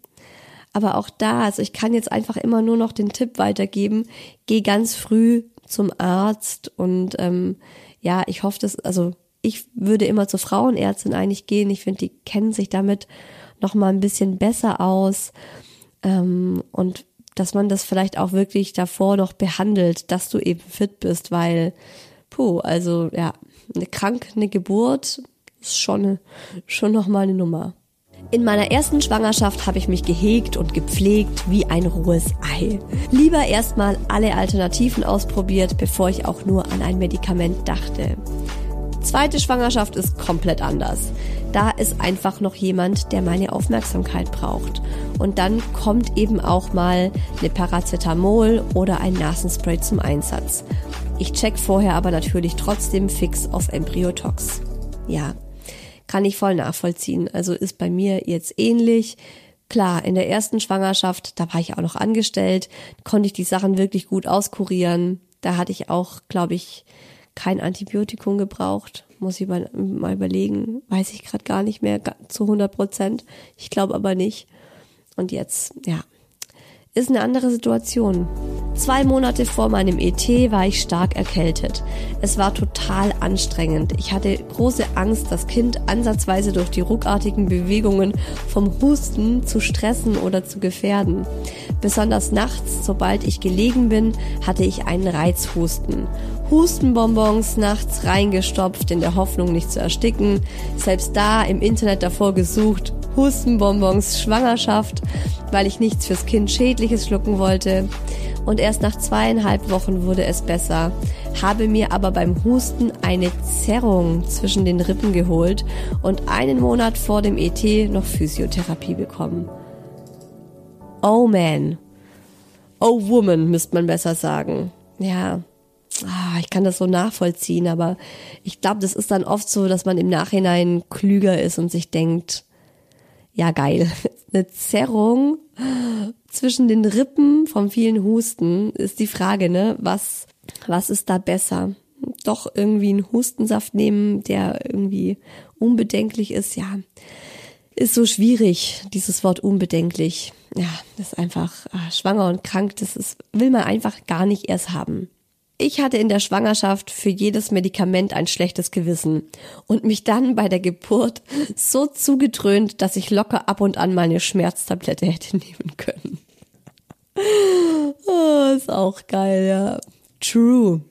Aber auch da, also ich kann jetzt einfach immer nur noch den Tipp weitergeben, geh ganz früh zum Arzt und ähm, ja, ich hoffe, dass, also ich würde immer zur Frauenärztin eigentlich gehen. Ich finde, die kennen sich damit noch mal ein bisschen besser aus ähm, und dass man das vielleicht auch wirklich davor noch behandelt, dass du eben fit bist, weil puh, also ja, eine krank, eine Geburt ist schon schon noch eine Nummer. In meiner ersten Schwangerschaft habe ich mich gehegt und gepflegt wie ein rohes Ei. Lieber erstmal alle Alternativen ausprobiert, bevor ich auch nur an ein Medikament dachte. Zweite Schwangerschaft ist komplett anders. Da ist einfach noch jemand, der meine Aufmerksamkeit braucht. Und dann kommt eben auch mal eine Paracetamol oder ein Nasenspray zum Einsatz. Ich check vorher aber natürlich trotzdem fix auf Embryotox. Ja, kann ich voll nachvollziehen. Also ist bei mir jetzt ähnlich. Klar, in der ersten Schwangerschaft, da war ich auch noch angestellt, konnte ich die Sachen wirklich gut auskurieren. Da hatte ich auch, glaube ich, kein Antibiotikum gebraucht. Muss ich mal, mal überlegen. Weiß ich gerade gar nicht mehr zu 100 Prozent. Ich glaube aber nicht. Und jetzt, ja, ist eine andere Situation. Zwei Monate vor meinem ET war ich stark erkältet. Es war total anstrengend. Ich hatte große Angst, das Kind ansatzweise durch die ruckartigen Bewegungen vom Husten zu stressen oder zu gefährden. Besonders nachts, sobald ich gelegen bin, hatte ich einen Reizhusten. Hustenbonbons nachts reingestopft, in der Hoffnung nicht zu ersticken. Selbst da im Internet davor gesucht, Hustenbonbons Schwangerschaft, weil ich nichts fürs Kind Schädliches schlucken wollte. Und erst nach zweieinhalb Wochen wurde es besser, habe mir aber beim Husten eine Zerrung zwischen den Rippen geholt und einen Monat vor dem ET noch Physiotherapie bekommen. Oh man. Oh woman, müsste man besser sagen. Ja, ah, ich kann das so nachvollziehen, aber ich glaube, das ist dann oft so, dass man im Nachhinein klüger ist und sich denkt, ja geil, <laughs> eine Zerrung zwischen den Rippen vom vielen Husten ist die Frage, ne, was, was ist da besser? Doch irgendwie einen Hustensaft nehmen, der irgendwie unbedenklich ist, ja, ist so schwierig, dieses Wort unbedenklich. Ja, das ist einfach ah, schwanger und krank, das ist, will man einfach gar nicht erst haben. Ich hatte in der Schwangerschaft für jedes Medikament ein schlechtes Gewissen und mich dann bei der Geburt so zugedröhnt, dass ich locker ab und an mal eine Schmerztablette hätte <laughs> nehmen können. Oh, ist auch geil, ja. True.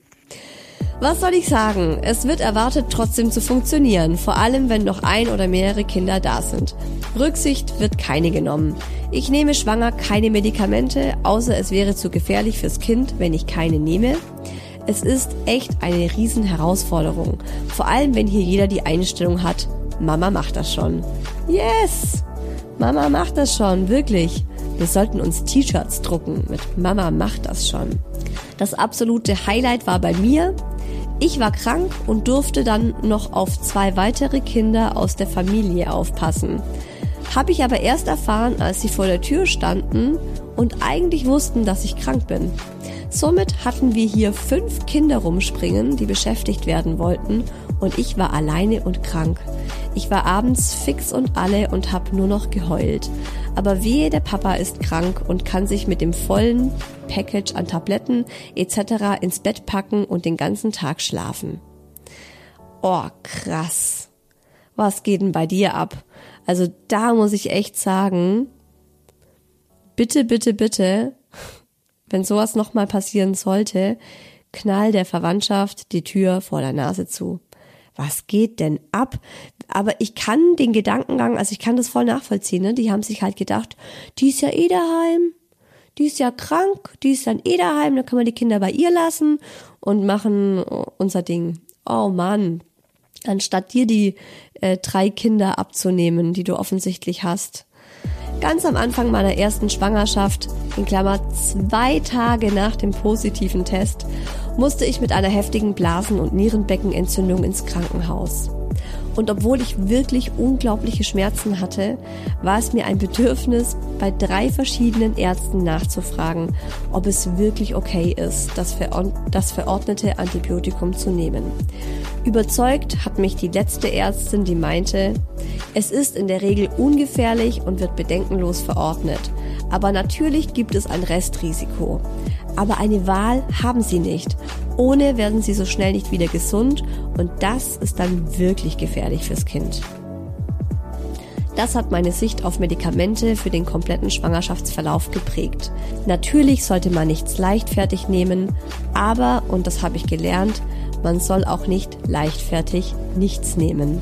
Was soll ich sagen? Es wird erwartet, trotzdem zu funktionieren, vor allem wenn noch ein oder mehrere Kinder da sind. Rücksicht wird keine genommen. Ich nehme schwanger keine Medikamente, außer es wäre zu gefährlich fürs Kind, wenn ich keine nehme. Es ist echt eine Riesenherausforderung, vor allem wenn hier jeder die Einstellung hat, Mama macht das schon. Yes! Mama macht das schon, wirklich. Wir sollten uns T-Shirts drucken mit Mama macht das schon. Das absolute Highlight war bei mir, ich war krank und durfte dann noch auf zwei weitere Kinder aus der Familie aufpassen. Habe ich aber erst erfahren, als sie vor der Tür standen und eigentlich wussten, dass ich krank bin. Somit hatten wir hier fünf Kinder rumspringen, die beschäftigt werden wollten und ich war alleine und krank. Ich war abends fix und alle und habe nur noch geheult. Aber wehe, der Papa ist krank und kann sich mit dem vollen Package an Tabletten etc. ins Bett packen und den ganzen Tag schlafen. Oh, krass. Was geht denn bei dir ab? Also da muss ich echt sagen, bitte, bitte, bitte, <laughs> wenn sowas nochmal passieren sollte, knall der Verwandtschaft die Tür vor der Nase zu was geht denn ab? Aber ich kann den Gedankengang, also ich kann das voll nachvollziehen, ne? Die haben sich halt gedacht, die ist ja eh daheim, die ist ja krank, die ist dann eh daheim, dann kann man die Kinder bei ihr lassen und machen unser Ding. Oh Mann. Anstatt dir die äh, drei Kinder abzunehmen, die du offensichtlich hast. Ganz am Anfang meiner ersten Schwangerschaft, in Klammer zwei Tage nach dem positiven Test, musste ich mit einer heftigen Blasen- und Nierenbeckenentzündung ins Krankenhaus. Und obwohl ich wirklich unglaubliche Schmerzen hatte, war es mir ein Bedürfnis, bei drei verschiedenen Ärzten nachzufragen, ob es wirklich okay ist, das, das verordnete Antibiotikum zu nehmen. Überzeugt hat mich die letzte Ärztin, die meinte, es ist in der Regel ungefährlich und wird bedenkenlos verordnet. Aber natürlich gibt es ein Restrisiko. Aber eine Wahl haben sie nicht. Ohne werden sie so schnell nicht wieder gesund und das ist dann wirklich gefährlich fürs Kind. Das hat meine Sicht auf Medikamente für den kompletten Schwangerschaftsverlauf geprägt. Natürlich sollte man nichts leichtfertig nehmen, aber, und das habe ich gelernt, man soll auch nicht leichtfertig nichts nehmen.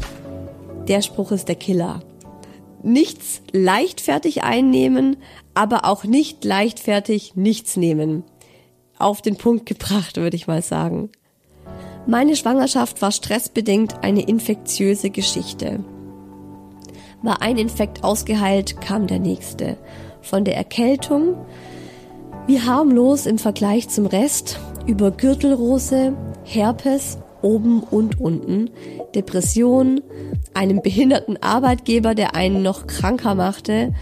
Der Spruch ist der Killer. Nichts leichtfertig einnehmen, aber auch nicht leichtfertig nichts nehmen auf den Punkt gebracht, würde ich mal sagen. Meine Schwangerschaft war stressbedingt eine infektiöse Geschichte. War ein Infekt ausgeheilt, kam der nächste. Von der Erkältung, wie harmlos im Vergleich zum Rest, über Gürtelrose, Herpes, oben und unten, Depression, einem behinderten Arbeitgeber, der einen noch kranker machte,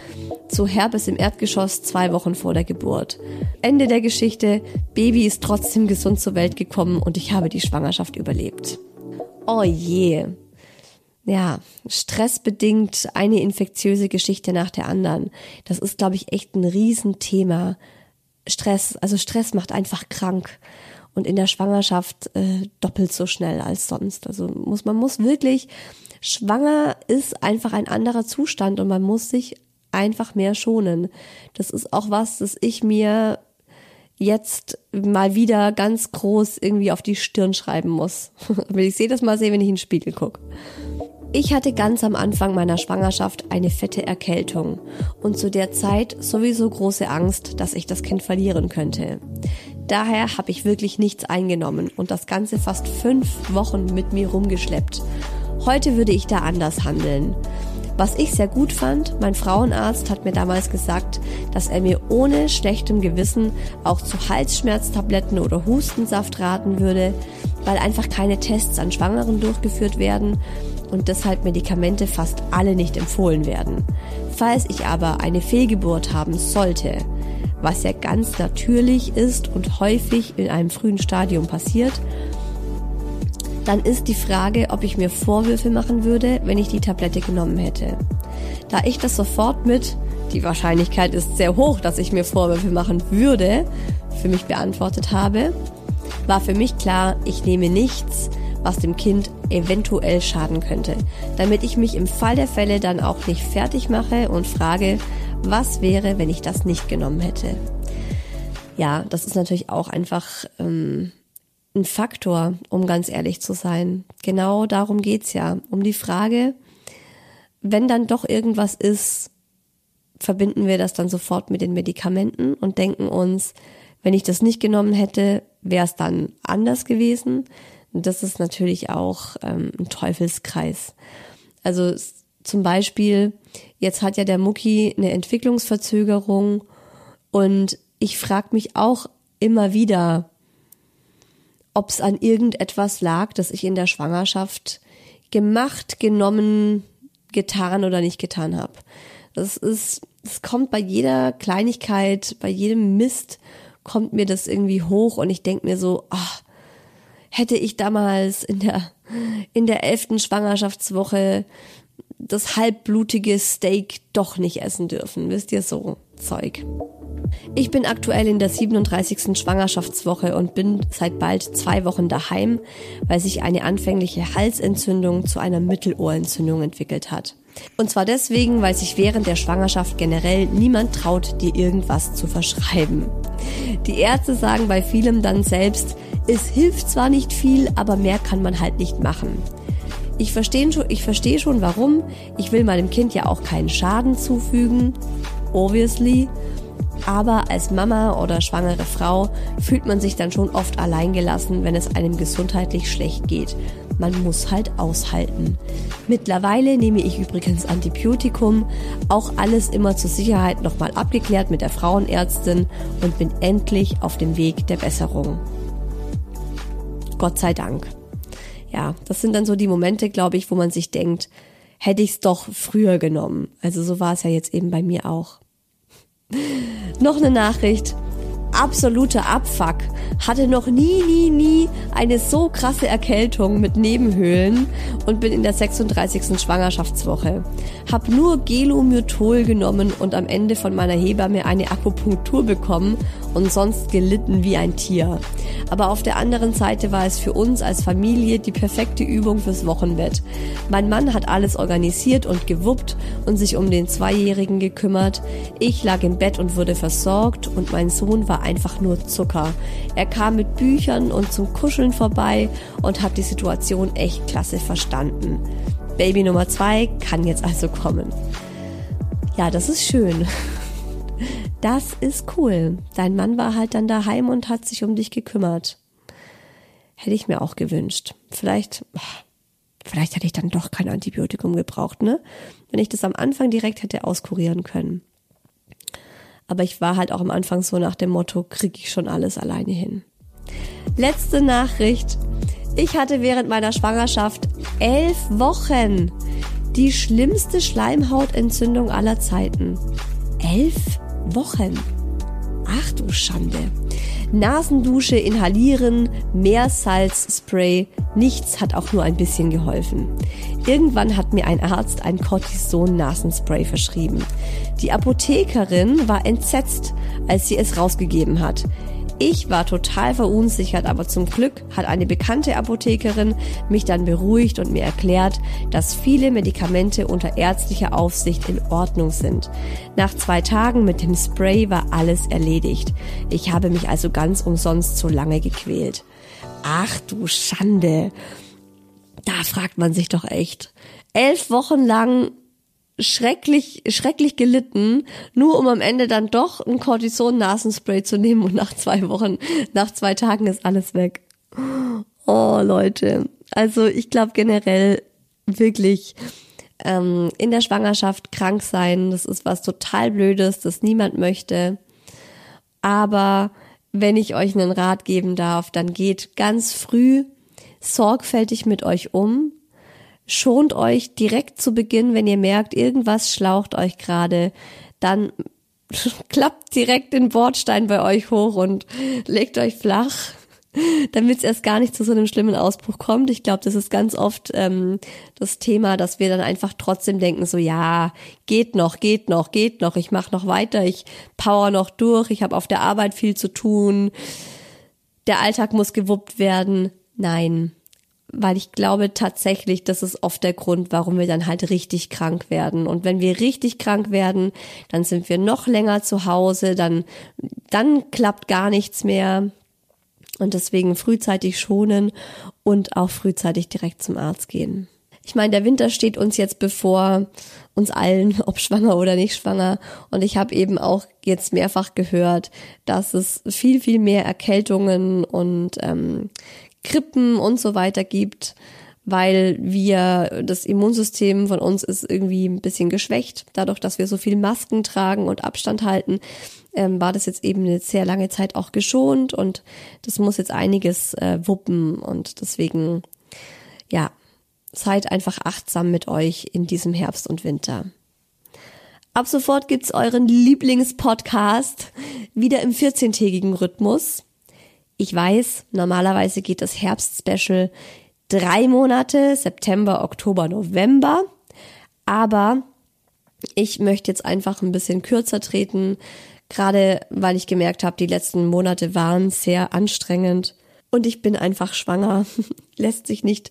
zu Herpes im Erdgeschoss zwei Wochen vor der Geburt. Ende der Geschichte, Baby ist trotzdem gesund zur Welt gekommen und ich habe die Schwangerschaft überlebt. Oh je. Ja, stressbedingt eine infektiöse Geschichte nach der anderen. Das ist, glaube ich, echt ein Riesenthema. Stress, also Stress macht einfach krank und in der Schwangerschaft äh, doppelt so schnell als sonst. Also muss man muss wirklich schwanger ist einfach ein anderer Zustand und man muss sich einfach mehr schonen. Das ist auch was, das ich mir jetzt mal wieder ganz groß irgendwie auf die Stirn schreiben muss. <laughs> Will ich sehe das mal sehen, wenn ich in den Spiegel gucke. Ich hatte ganz am Anfang meiner Schwangerschaft eine fette Erkältung und zu der Zeit sowieso große Angst, dass ich das Kind verlieren könnte. Daher habe ich wirklich nichts eingenommen und das Ganze fast fünf Wochen mit mir rumgeschleppt. Heute würde ich da anders handeln. Was ich sehr gut fand, mein Frauenarzt hat mir damals gesagt, dass er mir ohne schlechtem Gewissen auch zu Halsschmerztabletten oder Hustensaft raten würde, weil einfach keine Tests an Schwangeren durchgeführt werden und deshalb Medikamente fast alle nicht empfohlen werden. Falls ich aber eine Fehlgeburt haben sollte, was ja ganz natürlich ist und häufig in einem frühen Stadium passiert, dann ist die Frage, ob ich mir Vorwürfe machen würde, wenn ich die Tablette genommen hätte. Da ich das sofort mit, die Wahrscheinlichkeit ist sehr hoch, dass ich mir Vorwürfe machen würde, für mich beantwortet habe, war für mich klar, ich nehme nichts, was dem Kind eventuell schaden könnte, damit ich mich im Fall der Fälle dann auch nicht fertig mache und frage, was wäre, wenn ich das nicht genommen hätte. Ja, das ist natürlich auch einfach ähm, ein Faktor, um ganz ehrlich zu sein. Genau darum geht's ja, um die Frage, wenn dann doch irgendwas ist, verbinden wir das dann sofort mit den Medikamenten und denken uns, wenn ich das nicht genommen hätte, wäre es dann anders gewesen. Das ist natürlich auch ähm, ein Teufelskreis. Also zum Beispiel, jetzt hat ja der Mucki eine Entwicklungsverzögerung und ich frage mich auch immer wieder, ob es an irgendetwas lag, das ich in der Schwangerschaft gemacht, genommen, getan oder nicht getan habe. Das ist, es kommt bei jeder Kleinigkeit, bei jedem Mist kommt mir das irgendwie hoch und ich denk mir so, ach, hätte ich damals in der in der elften Schwangerschaftswoche das halbblutige Steak doch nicht essen dürfen, wisst ihr so Zeug. Ich bin aktuell in der 37. Schwangerschaftswoche und bin seit bald zwei Wochen daheim, weil sich eine anfängliche Halsentzündung zu einer Mittelohrentzündung entwickelt hat. Und zwar deswegen, weil sich während der Schwangerschaft generell niemand traut, dir irgendwas zu verschreiben. Die Ärzte sagen bei vielem dann selbst, es hilft zwar nicht viel, aber mehr kann man halt nicht machen. Ich verstehe schon, ich verstehe schon warum. Ich will meinem Kind ja auch keinen Schaden zufügen. Obviously. Aber als Mama oder schwangere Frau fühlt man sich dann schon oft alleingelassen, wenn es einem gesundheitlich schlecht geht. Man muss halt aushalten. Mittlerweile nehme ich übrigens Antibiotikum, auch alles immer zur Sicherheit nochmal abgeklärt mit der Frauenärztin und bin endlich auf dem Weg der Besserung. Gott sei Dank. Ja, das sind dann so die Momente, glaube ich, wo man sich denkt, hätte ich es doch früher genommen. Also so war es ja jetzt eben bei mir auch. <laughs> Noch eine Nachricht. Absoluter Abfuck. Hatte noch nie, nie, nie eine so krasse Erkältung mit Nebenhöhlen und bin in der 36. Schwangerschaftswoche. Hab nur Gelomyrtol genommen und am Ende von meiner Hebamme eine Akupunktur bekommen und sonst gelitten wie ein Tier. Aber auf der anderen Seite war es für uns als Familie die perfekte Übung fürs Wochenbett. Mein Mann hat alles organisiert und gewuppt und sich um den Zweijährigen gekümmert. Ich lag im Bett und wurde versorgt und mein Sohn war einfach nur Zucker. Er kam mit Büchern und zum Kuscheln vorbei und hat die Situation echt klasse verstanden. Baby Nummer zwei kann jetzt also kommen. Ja, das ist schön. <laughs> Das ist cool. Dein Mann war halt dann daheim und hat sich um dich gekümmert. Hätte ich mir auch gewünscht. Vielleicht, vielleicht hätte ich dann doch kein Antibiotikum gebraucht, ne? Wenn ich das am Anfang direkt hätte auskurieren können. Aber ich war halt auch am Anfang so nach dem Motto, krieg ich schon alles alleine hin. Letzte Nachricht. Ich hatte während meiner Schwangerschaft elf Wochen die schlimmste Schleimhautentzündung aller Zeiten. Elf Wochen. Ach du Schande. Nasendusche inhalieren, Meersalzspray, nichts hat auch nur ein bisschen geholfen. Irgendwann hat mir ein Arzt ein Cortison-Nasenspray verschrieben. Die Apothekerin war entsetzt, als sie es rausgegeben hat. Ich war total verunsichert, aber zum Glück hat eine bekannte Apothekerin mich dann beruhigt und mir erklärt, dass viele Medikamente unter ärztlicher Aufsicht in Ordnung sind. Nach zwei Tagen mit dem Spray war alles erledigt. Ich habe mich also ganz umsonst so lange gequält. Ach du Schande. Da fragt man sich doch echt. Elf Wochen lang schrecklich, schrecklich gelitten, nur um am Ende dann doch ein Cortison-Nasenspray zu nehmen und nach zwei Wochen, nach zwei Tagen ist alles weg. Oh, Leute. Also ich glaube generell wirklich ähm, in der Schwangerschaft krank sein, das ist was total Blödes, das niemand möchte. Aber wenn ich euch einen Rat geben darf, dann geht ganz früh sorgfältig mit euch um, schont euch direkt zu Beginn, wenn ihr merkt, irgendwas schlaucht euch gerade, dann <laughs> klappt direkt den Bordstein bei euch hoch und legt euch flach, <laughs> damit es erst gar nicht zu so einem schlimmen Ausbruch kommt. Ich glaube, das ist ganz oft ähm, das Thema, dass wir dann einfach trotzdem denken, so ja, geht noch, geht noch, geht noch, ich mache noch weiter, ich power noch durch, ich habe auf der Arbeit viel zu tun, der Alltag muss gewuppt werden. Nein, weil ich glaube tatsächlich, das ist oft der Grund, warum wir dann halt richtig krank werden. Und wenn wir richtig krank werden, dann sind wir noch länger zu Hause, dann, dann klappt gar nichts mehr. Und deswegen frühzeitig schonen und auch frühzeitig direkt zum Arzt gehen. Ich meine, der Winter steht uns jetzt bevor, uns allen, <laughs> ob schwanger oder nicht schwanger. Und ich habe eben auch jetzt mehrfach gehört, dass es viel, viel mehr Erkältungen und ähm, Krippen und so weiter gibt, weil wir, das Immunsystem von uns ist irgendwie ein bisschen geschwächt. Dadurch, dass wir so viel Masken tragen und Abstand halten, ähm, war das jetzt eben eine sehr lange Zeit auch geschont und das muss jetzt einiges äh, wuppen und deswegen, ja, seid einfach achtsam mit euch in diesem Herbst und Winter. Ab sofort gibt's euren Lieblingspodcast wieder im 14-tägigen Rhythmus. Ich weiß, normalerweise geht das Herbst-Special drei Monate, September, Oktober, November. Aber ich möchte jetzt einfach ein bisschen kürzer treten, gerade weil ich gemerkt habe, die letzten Monate waren sehr anstrengend und ich bin einfach schwanger. <laughs> lässt sich nicht,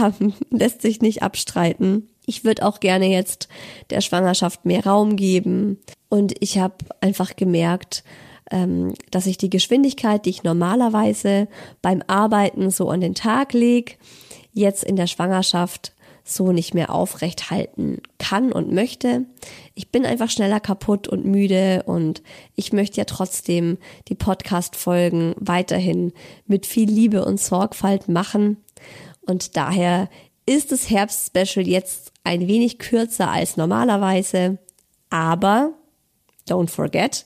ähm, lässt sich nicht abstreiten. Ich würde auch gerne jetzt der Schwangerschaft mehr Raum geben und ich habe einfach gemerkt, dass ich die Geschwindigkeit, die ich normalerweise beim Arbeiten so an den Tag lege, jetzt in der Schwangerschaft so nicht mehr aufrecht halten kann und möchte. Ich bin einfach schneller kaputt und müde und ich möchte ja trotzdem die Podcast-Folgen weiterhin mit viel Liebe und Sorgfalt machen. Und daher ist das Herbst-Special jetzt ein wenig kürzer als normalerweise, aber don't forget,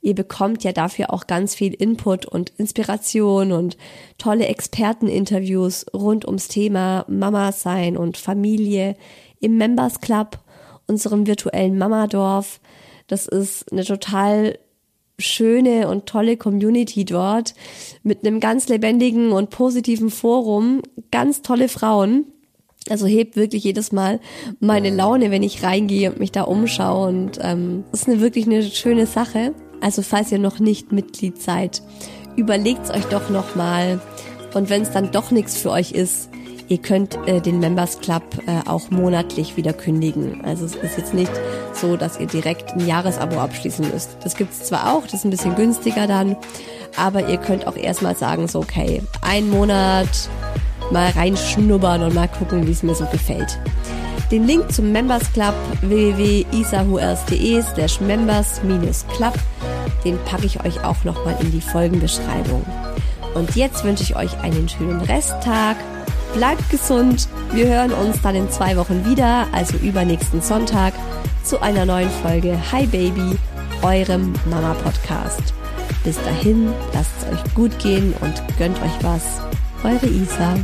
ihr bekommt ja dafür auch ganz viel Input und Inspiration und tolle Experteninterviews rund ums Thema Mama sein und Familie im Members Club, unserem virtuellen Mamadorf. Das ist eine total schöne und tolle Community dort mit einem ganz lebendigen und positiven Forum, ganz tolle Frauen. Also hebt wirklich jedes Mal meine Laune, wenn ich reingehe und mich da umschaue. Und ähm, ist eine wirklich eine schöne Sache. Also falls ihr noch nicht Mitglied seid, überlegt's euch doch nochmal. Und wenn es dann doch nichts für euch ist, ihr könnt äh, den Members Club äh, auch monatlich wieder kündigen. Also es ist jetzt nicht so, dass ihr direkt ein Jahresabo abschließen müsst. Das gibt's zwar auch, das ist ein bisschen günstiger dann, aber ihr könnt auch erstmal sagen, so okay, ein Monat mal reinschnuppern und mal gucken, wie es mir so gefällt. Den Link zum Members Club www.isahuers.de slash members-club, den packe ich euch auch nochmal in die Folgenbeschreibung. Und jetzt wünsche ich euch einen schönen Resttag. Bleibt gesund. Wir hören uns dann in zwei Wochen wieder, also übernächsten Sonntag, zu einer neuen Folge Hi Baby, eurem Mama Podcast. Bis dahin, lasst es euch gut gehen und gönnt euch was. Eure Isa.